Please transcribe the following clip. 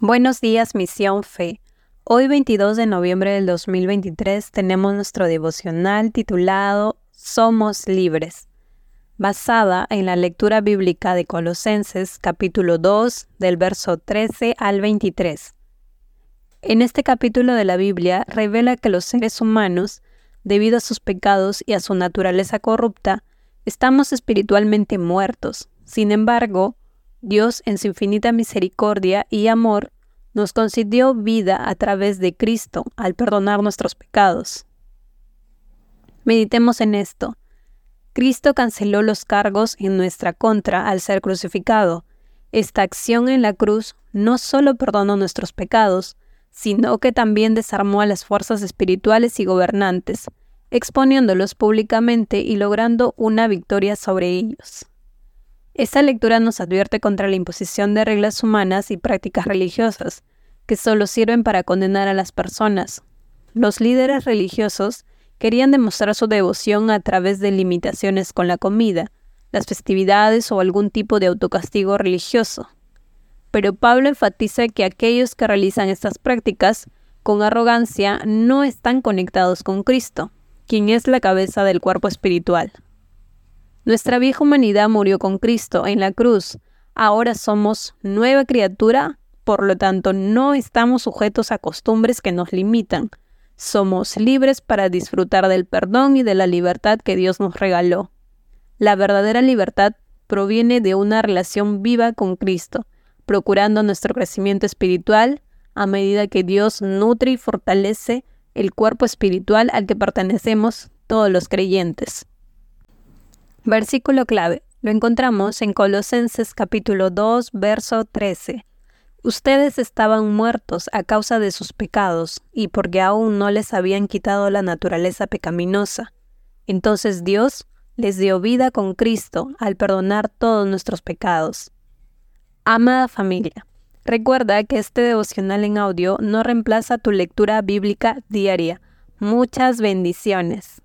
Buenos días, Misión Fe. Hoy 22 de noviembre del 2023 tenemos nuestro devocional titulado Somos libres, basada en la lectura bíblica de Colosenses capítulo 2 del verso 13 al 23. En este capítulo de la Biblia revela que los seres humanos, debido a sus pecados y a su naturaleza corrupta, estamos espiritualmente muertos. Sin embargo, Dios, en su infinita misericordia y amor, nos concedió vida a través de Cristo al perdonar nuestros pecados. Meditemos en esto. Cristo canceló los cargos en nuestra contra al ser crucificado. Esta acción en la cruz no solo perdonó nuestros pecados, sino que también desarmó a las fuerzas espirituales y gobernantes, exponiéndolos públicamente y logrando una victoria sobre ellos. Esta lectura nos advierte contra la imposición de reglas humanas y prácticas religiosas, que solo sirven para condenar a las personas. Los líderes religiosos querían demostrar su devoción a través de limitaciones con la comida, las festividades o algún tipo de autocastigo religioso. Pero Pablo enfatiza que aquellos que realizan estas prácticas con arrogancia no están conectados con Cristo, quien es la cabeza del cuerpo espiritual. Nuestra vieja humanidad murió con Cristo en la cruz. Ahora somos nueva criatura, por lo tanto no estamos sujetos a costumbres que nos limitan. Somos libres para disfrutar del perdón y de la libertad que Dios nos regaló. La verdadera libertad proviene de una relación viva con Cristo, procurando nuestro crecimiento espiritual a medida que Dios nutre y fortalece el cuerpo espiritual al que pertenecemos todos los creyentes. Versículo clave. Lo encontramos en Colosenses capítulo 2, verso 13. Ustedes estaban muertos a causa de sus pecados y porque aún no les habían quitado la naturaleza pecaminosa. Entonces Dios les dio vida con Cristo al perdonar todos nuestros pecados. Amada familia, recuerda que este devocional en audio no reemplaza tu lectura bíblica diaria. Muchas bendiciones.